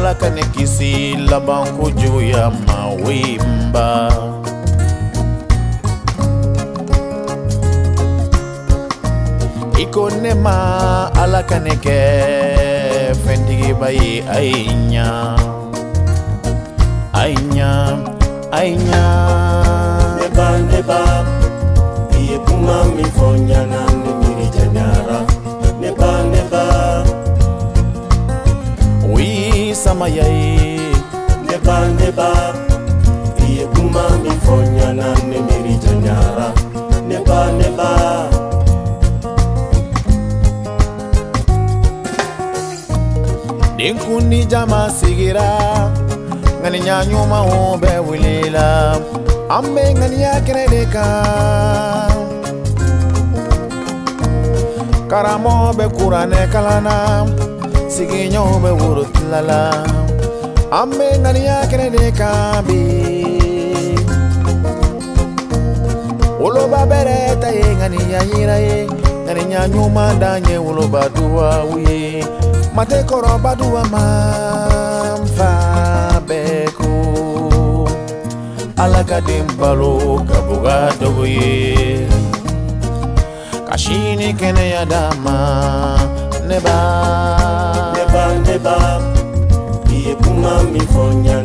Baraka ni kisila bangu juu ya mawimba. Iko nema ala ka ne kɛ fɛntigiba ye a ye ɲa a ye ɲa a ye ɲa janyara. Ne ba neba neba i ye kuma min fɔ ɲana ne miiri janyara neba neba denkundi jama sigira ŋaniya ɲumanw bɛ wilila an bɛ ŋaniya kɛnɛ de kan karamɔgɔ bɛ kuranɛ kalanna sigiɲɔgɔnw bɛ worotilala an a me nania che ne cambi ulo babereta e ngania ira e nani nyanyu mandanye ulo badua wi mate koro badua mamfa beko alagadim balo kabuga dogoye kashini kene yadama neba. Neba neba. I ye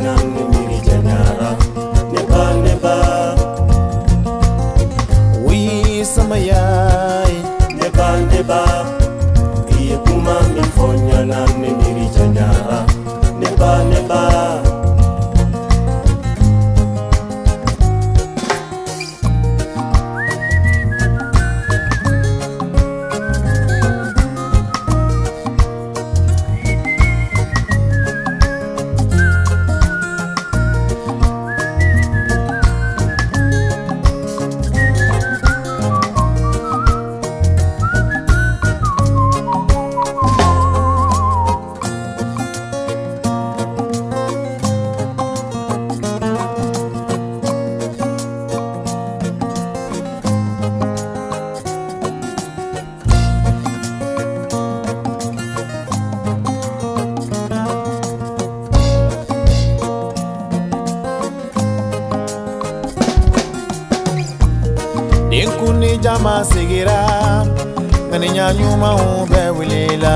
ɲumanw bɛ wilila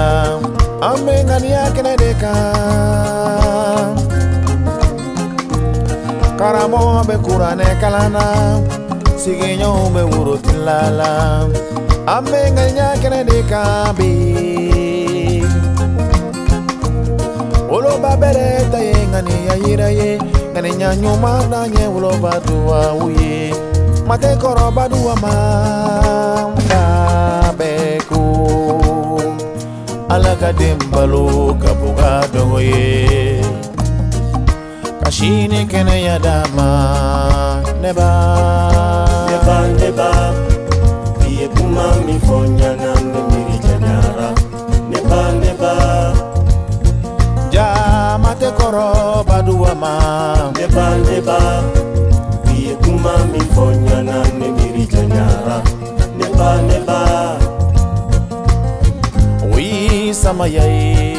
an bɛ ŋaniya kɛnɛ de kan karamɔgɔ bɛ kuranɛ kalanna sigiɲɔgɔnw bɛ worotilala an bɛ ŋaniya kɛnɛ de kan bi. Woloba bɛrɛ ta ye ŋaniya yira ye. Ŋaniya ɲuman dan ye woloba duwawu ye mate kɔrɔba duwa ma laden balo ka bɔ ka dɔgɔ ye ka sini kɛnɛya d'a ma ne ba. ne ba ne ba i ye kuma min fɔ n ɲɛna ne miiri janyara ne ba ne ba. jama tɛ kɔrɔ baduwa ma. ne ba ne ba i ye kuma min fɔ n ɲɛna ne miiri janyara ne ba ne ba. chama, e aí?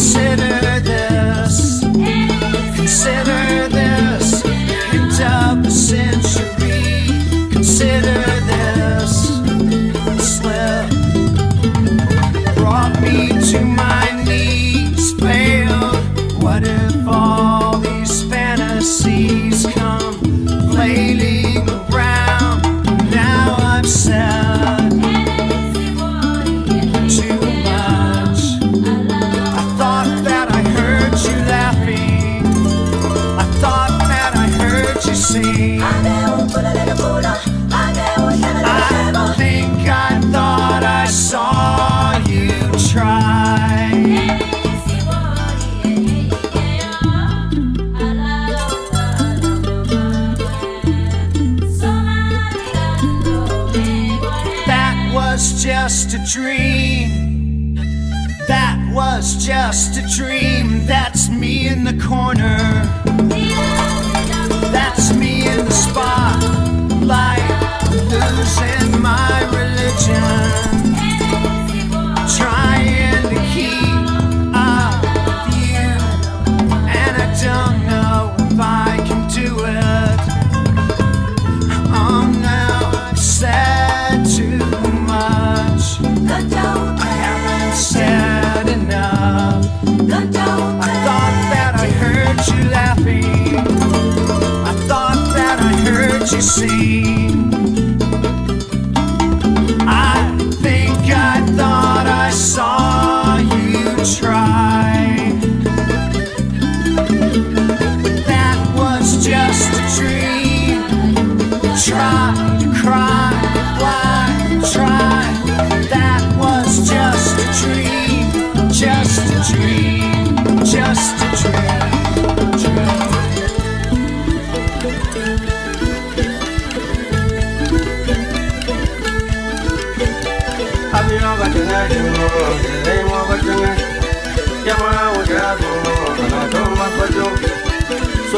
Consider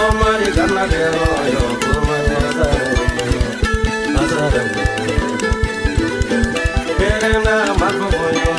komari kana lero yo kumane azare azare perena makomoyo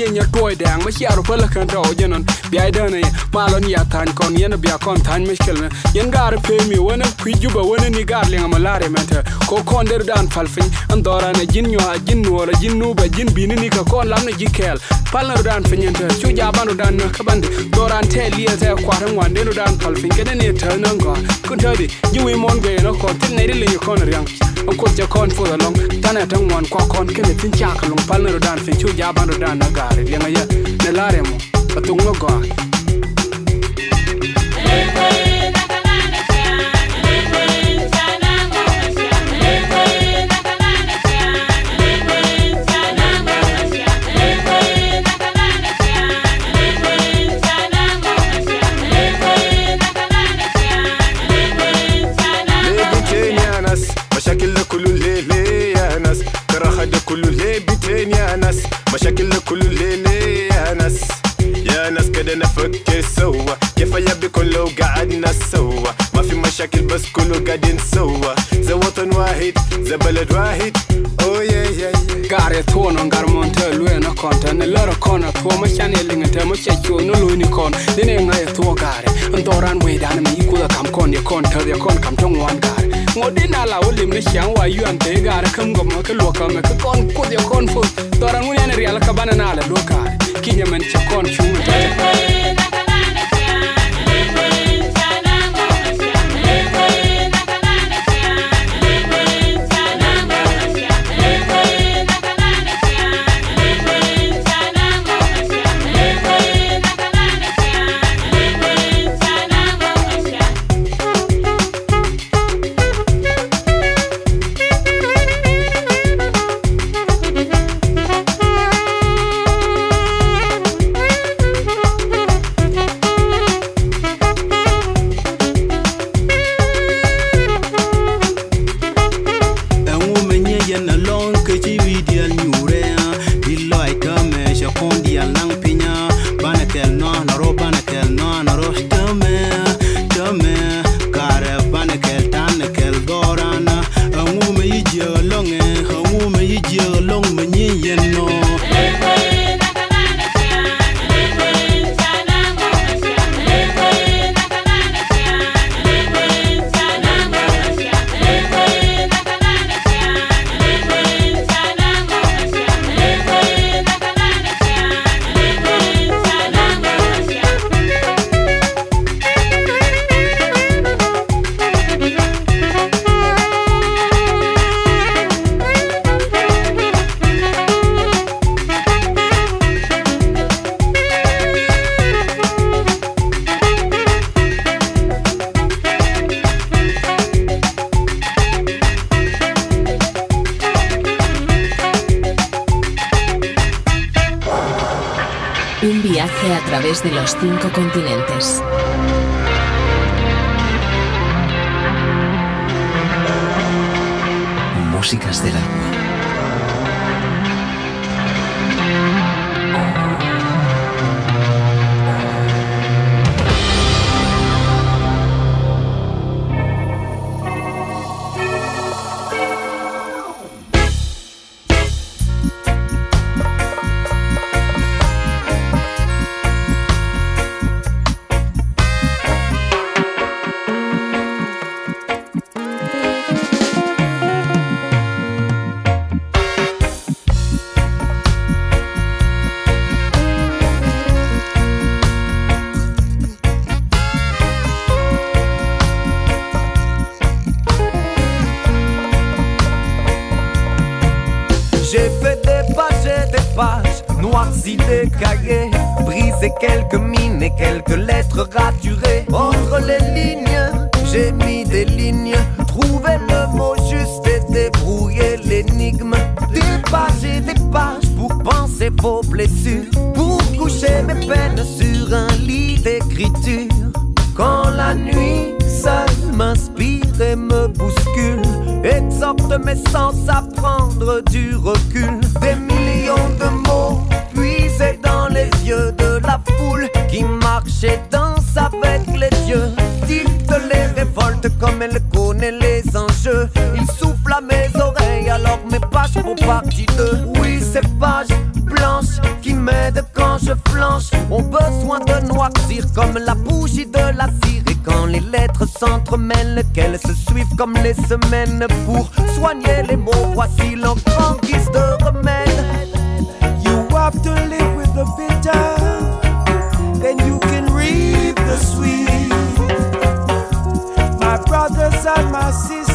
denga chenya toy dang ma chiaro pala kan to jenon bi ai dane malon ya tan kon yen bi kon tan miskel ne yen gar pe mi wona kwi juba wona ni gar lenga malare mente ko kon der dan falfin andora ne jin nyo jin wala jin nuba jin bini ni ka kon lam ne jikel palna dan finyente chu ja banu dan ne kabande doran te liya te kwatan wande no dan falfin kene ne ta nan go kun tadi jiwi mon be no ko tin ne rile kon riang. On ko ja kon fu long tane tan wan kwa kon kene tin cha ka long palna dan fin chu ja banu dan na gare lenga ya ne lare mo patung no go بس كله قاعد نسوى ذا وطن واحد ذا بلد واحد اوه يا يا قاري تونون قارمون تلوين كون تنلر كون تو مشان يلين تمشي كون لوني كون دينين غير تو قاري انتوران ويدان ميكولا كام كون يكون تر يكون كام تنوان قاري ngodin ala olim ni xiang wa yuan te gara kam gom ka luoka me ka kon kudyo kon fu toran ngun yana riala ka banana ala luoka kinya men chakon chuma 云哥 prendre du recul. Des millions de mots puisés dans les yeux de la foule qui marche et danse avec les dieux. Dicte les révoltes comme elle connaît les enjeux. Il souffle à mes oreilles alors mes pages font partie d'eux. Oui, ces pages blanches qui m'aident je flanche ont besoin de noircir comme la bougie de la cire. Et quand les lettres s'entremêlent, qu'elles se suivent comme les semaines pour soigner les mots. Voici en guise de remède. You have to live with the bitter, then you can reap the sweet. My brothers and my sisters,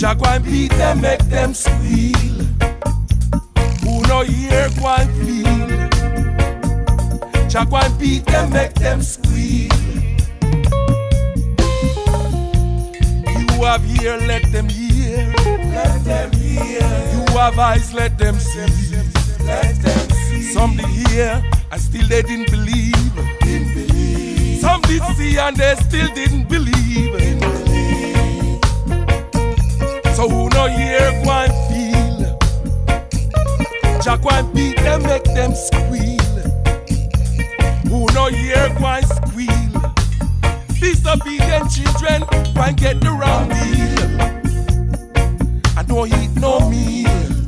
Jah go and beat them, make them squeal. Who no hear go and feel. Jah go and beat them, make them squeal. You have ear, let them hear. Let them hear. You have eyes, let them see. Let them see. Some did hear and still they didn't believe. Didn't believe. Some did see and they still didn't believe so who no hear one feel? Jack one beat them, make them squeal. Who no hear one squeal? Disobedient children, one get the wrong deal. I don't eat no meal.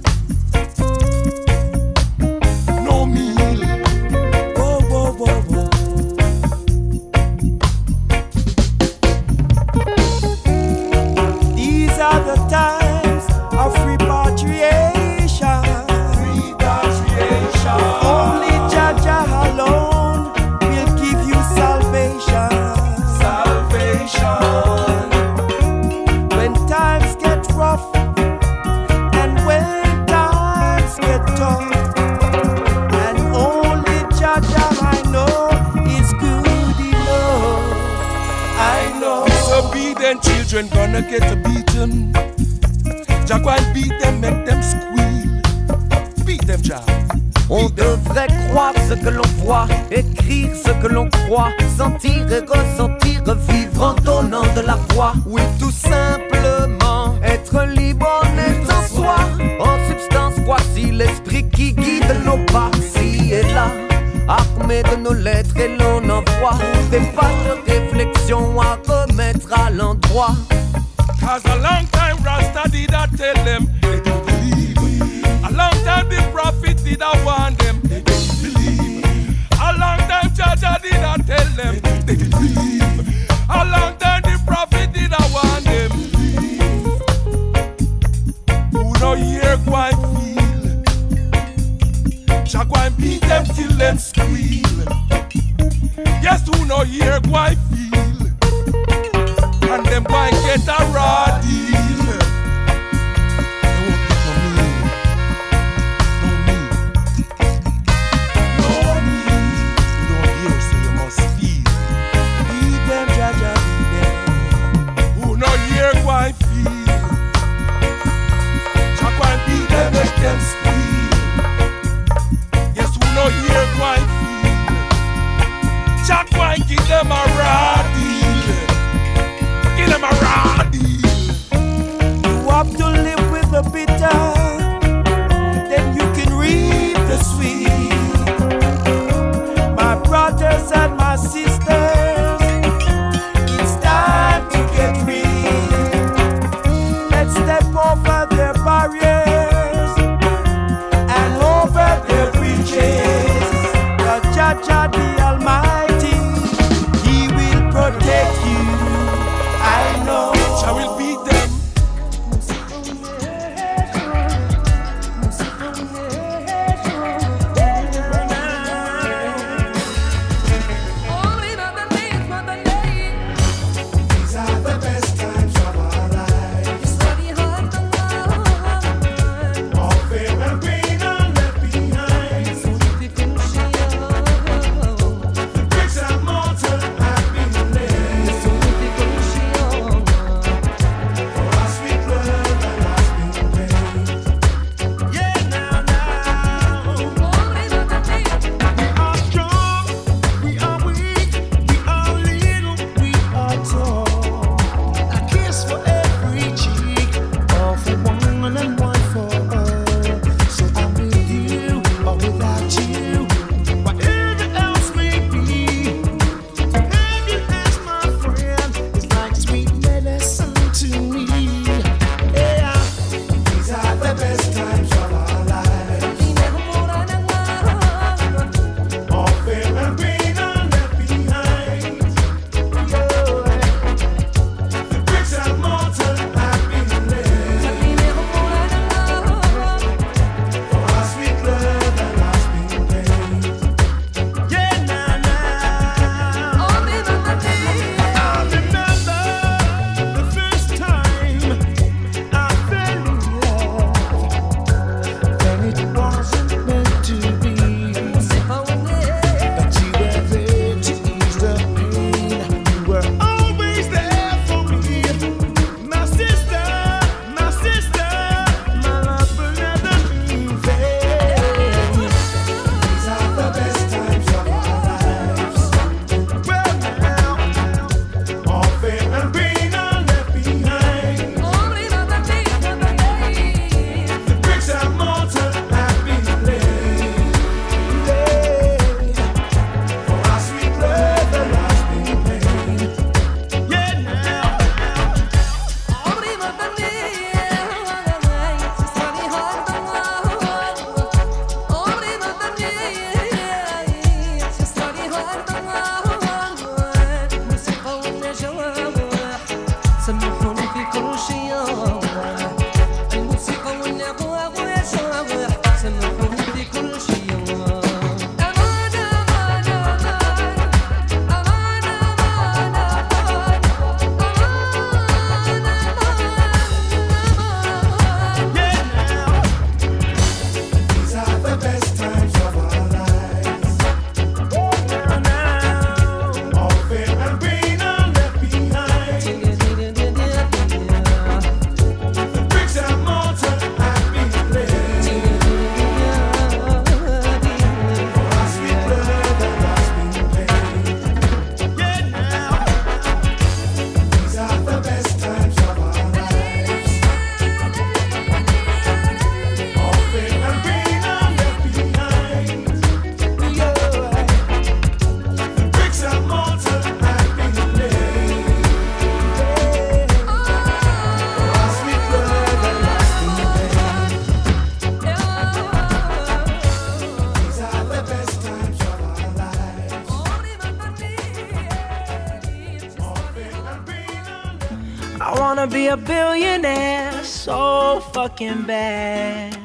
Fucking bad.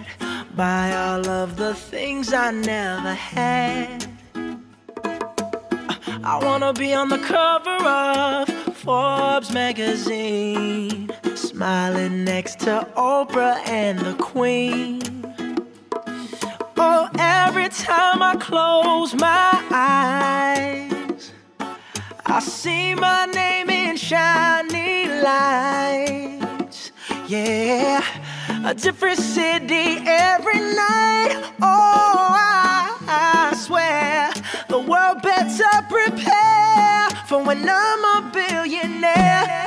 Buy all of the things I never had. I wanna be on the cover of Forbes magazine, smiling next to Oprah and the Queen. Oh, every time I close my eyes, I see my name in shiny lights. Yeah, a different city every night. Oh, I, I swear the world better prepare for when I'm a billionaire.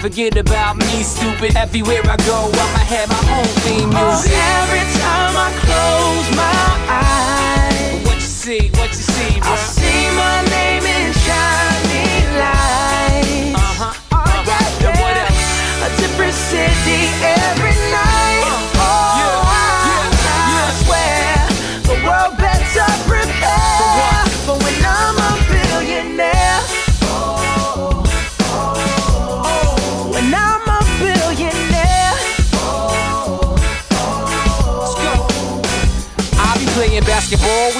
forget about me, stupid. Everywhere I go, I'ma have my own theme music. The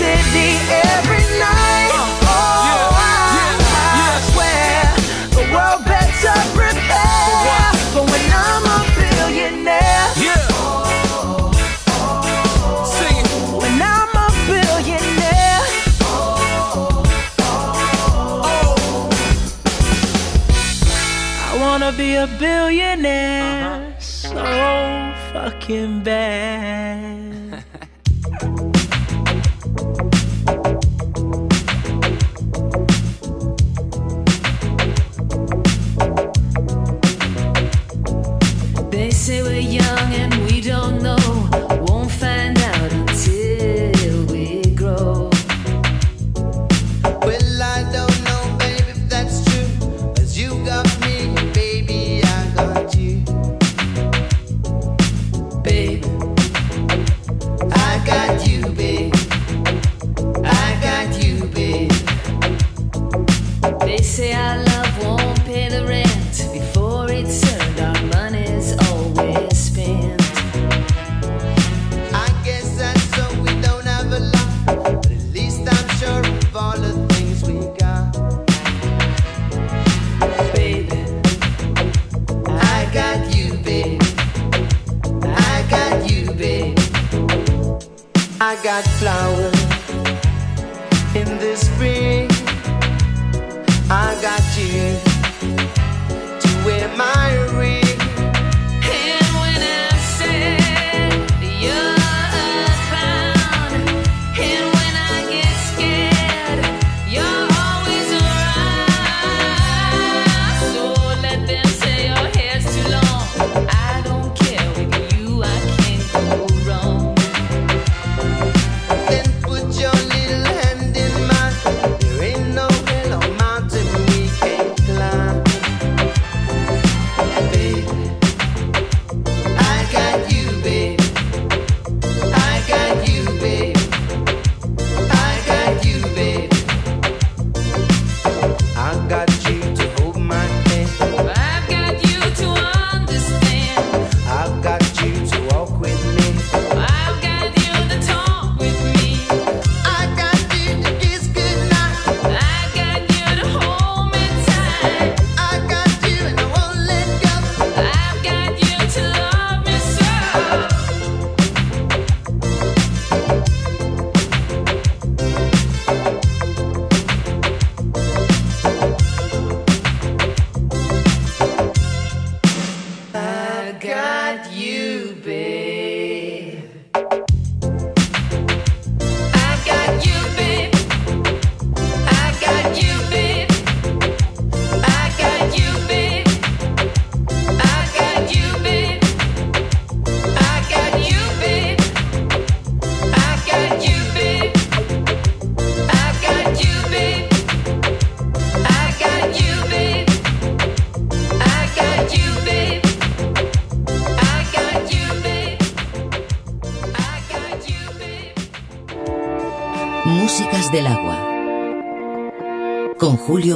city every be a billionaire uh-huh. so fucking bad.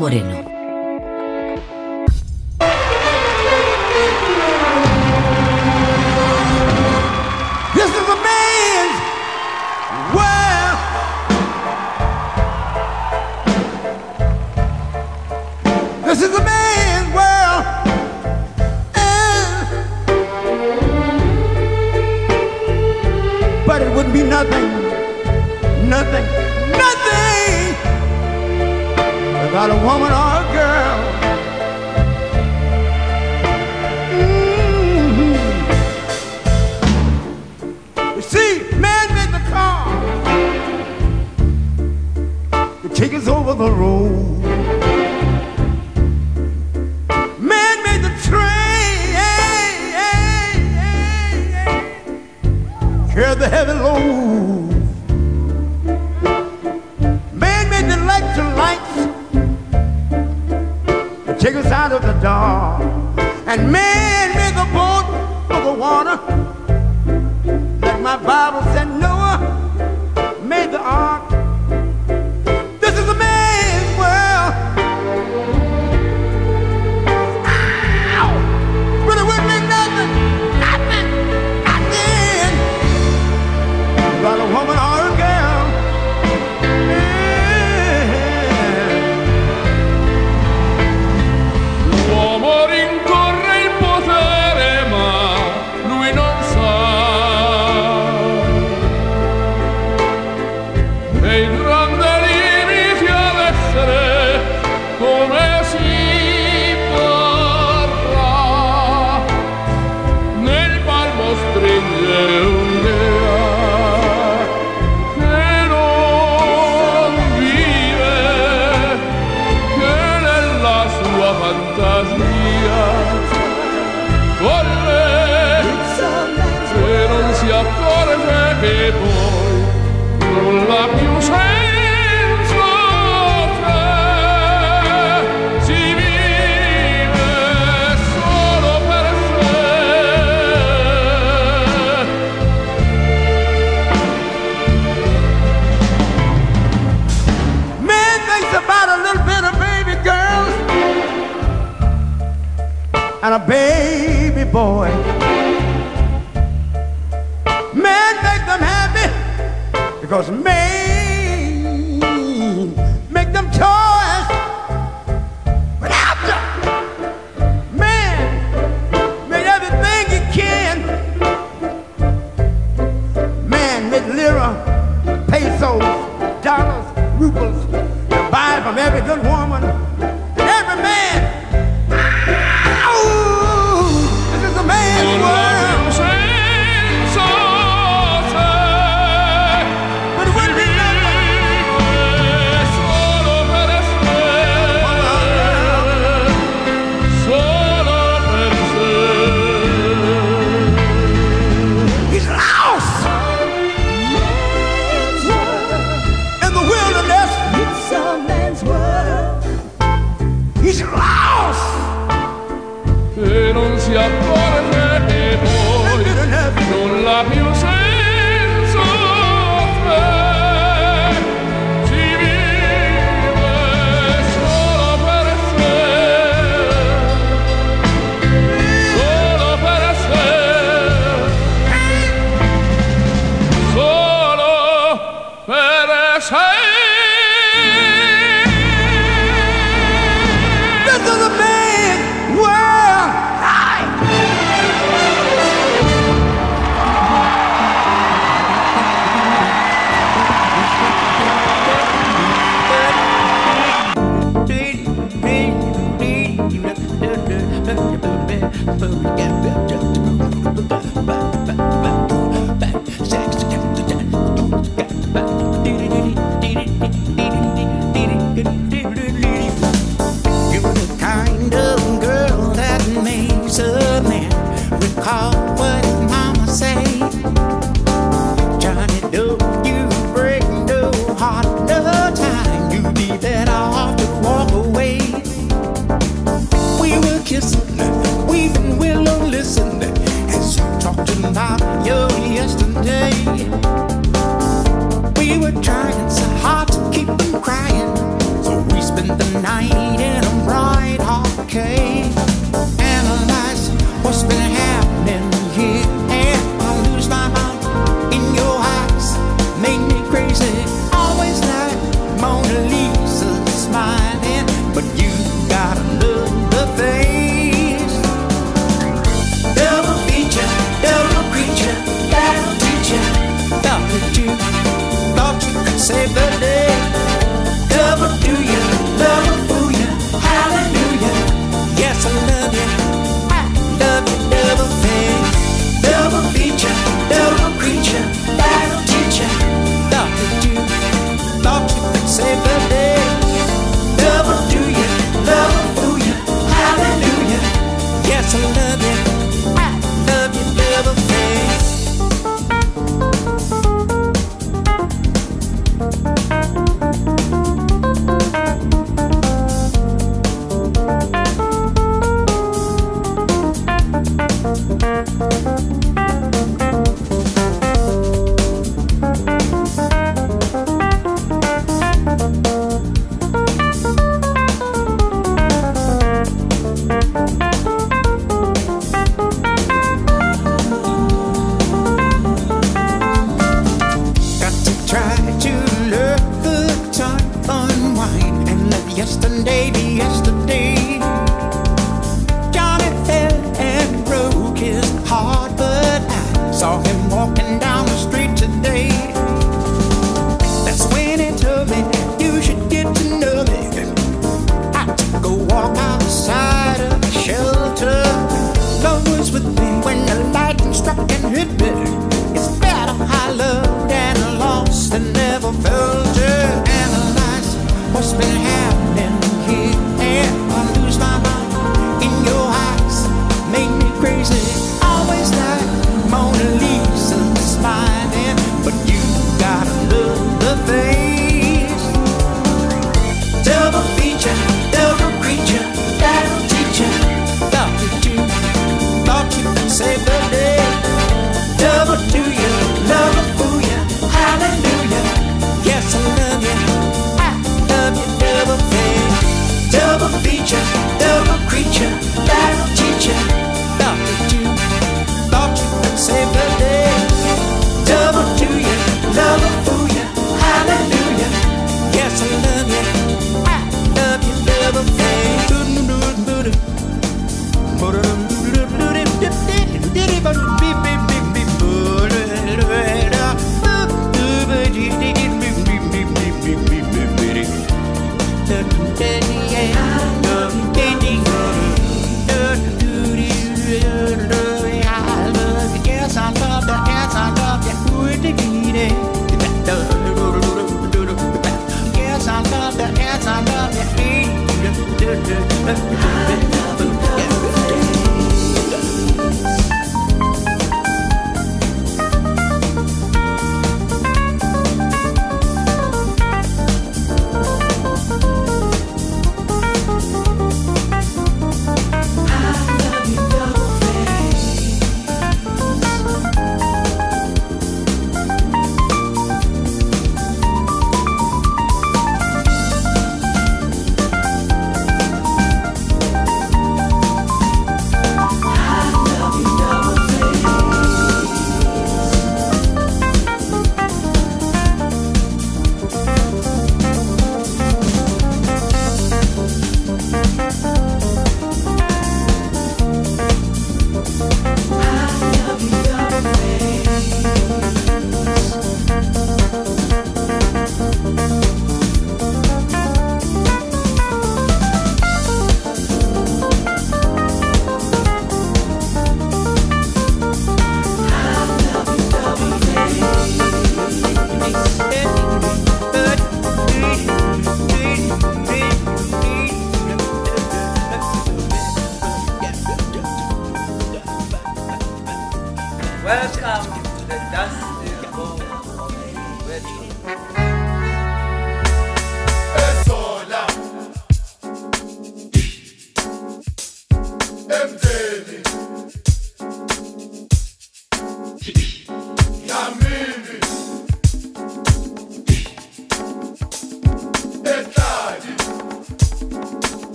Moreno. and a baby boy. Men make them happy because men make them toys. But after man made everything he can, man made lira, pesos, dollars, rubles, buy from every good woman. Amen.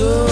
so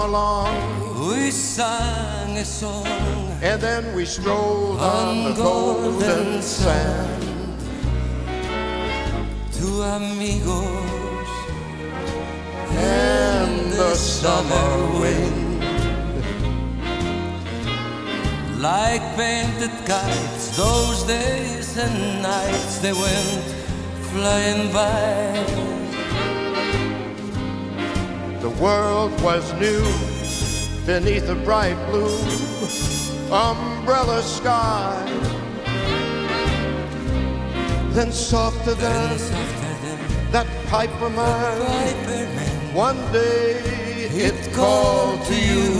Summer we sang a song, and then we strolled on, on the golden golden sand. to amigos And the summer wind, like painted kites. Those days and nights they went flying by. The world was new beneath a bright blue umbrella sky. Then softer than that piper man, one day it called to you.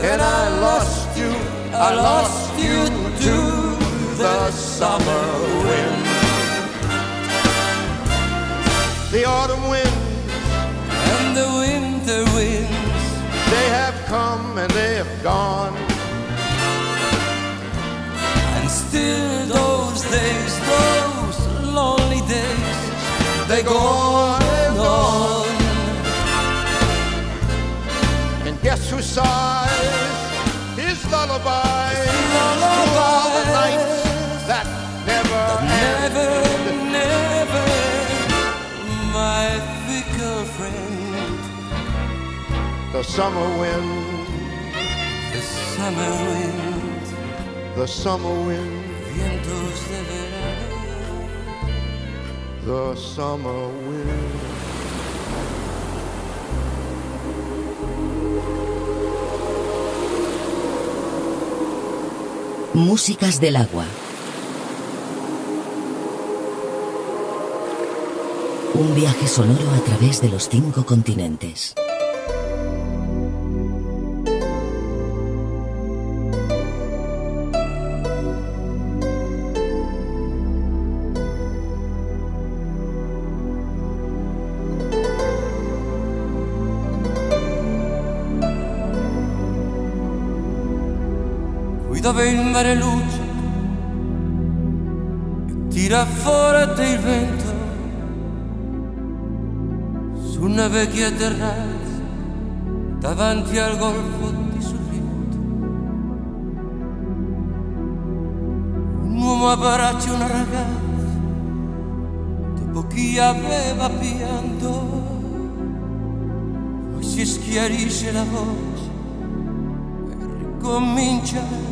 And I lost you, I lost you to the summer wind. The autumn wind and the winter winds, they have come and they have gone. and still those days, those lonely days, They go on and on. And guess who sighs? His lullaby. Through all The summer wind, the summer wind, the summer wind, vientos de verano. the summer wind. Músicas del agua. Un viaje sonoro a través de los cinco continentes. Qui dove il mare luce e tira forte il vento su una vecchia terrazza davanti al golfo di Sorrento. Un uomo abbraccia una ragazza dopo chi aveva pianto, poi si schiarisce la voce e ricomincia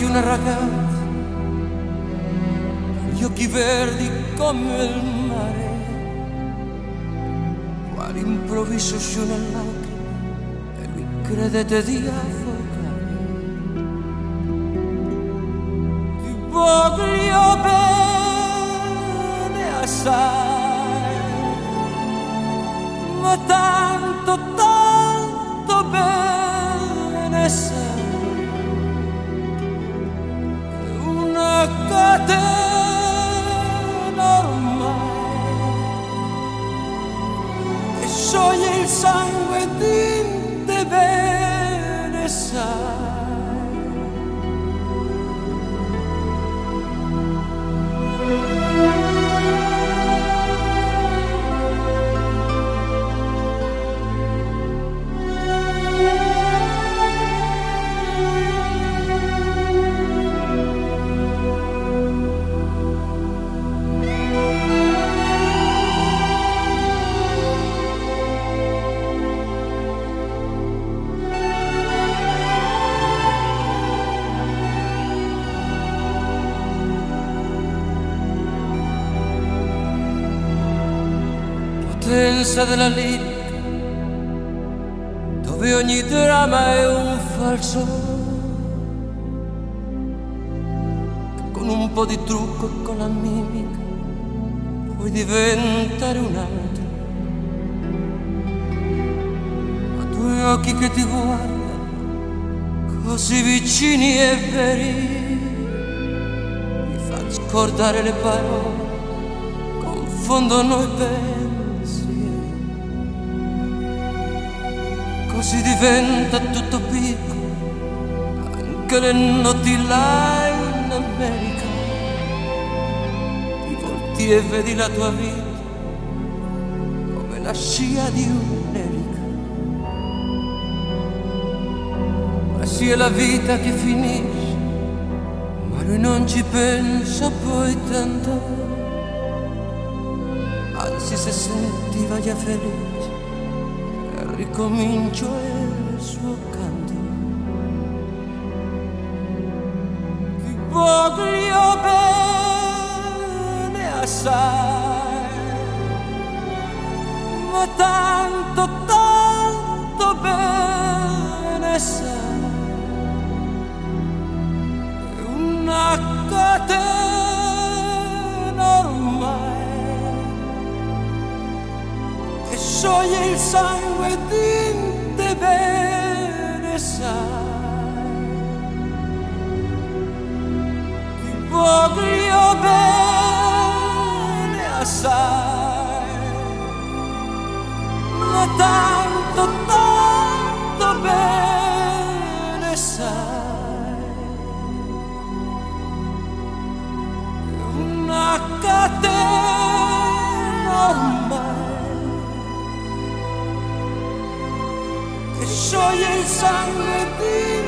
occhi una ragazza, gli occhi verdi come il mare, quale improvviso scione lacrime e lui credete di affogare. Ti voglio bene assai, ma tanto catena potenza della lirica, dove ogni dramma è un falso. Con un po' di trucco e con la mimica puoi diventare un altro. Ma due occhi che ti guardano così vicini e veri, mi fanno scordare le parole, confondono i pensieri. Così diventa tutto piccolo, anche le notti là in America. Ti volti e vedi la tua vita come la scia di un'elica. Ma sia la vita che finisce, ma lui non ci pensa poi tanto. Anzi se sentiva già felice ricomincio il suo canto. Ti voglio bene assai, ma tanto, tanto bene sai. È una catena ormai che scioglie il sangue di te bene sai. Ti voglio bene assai, ma tanto, tanto bene sai. Una catena ormai soy el sangre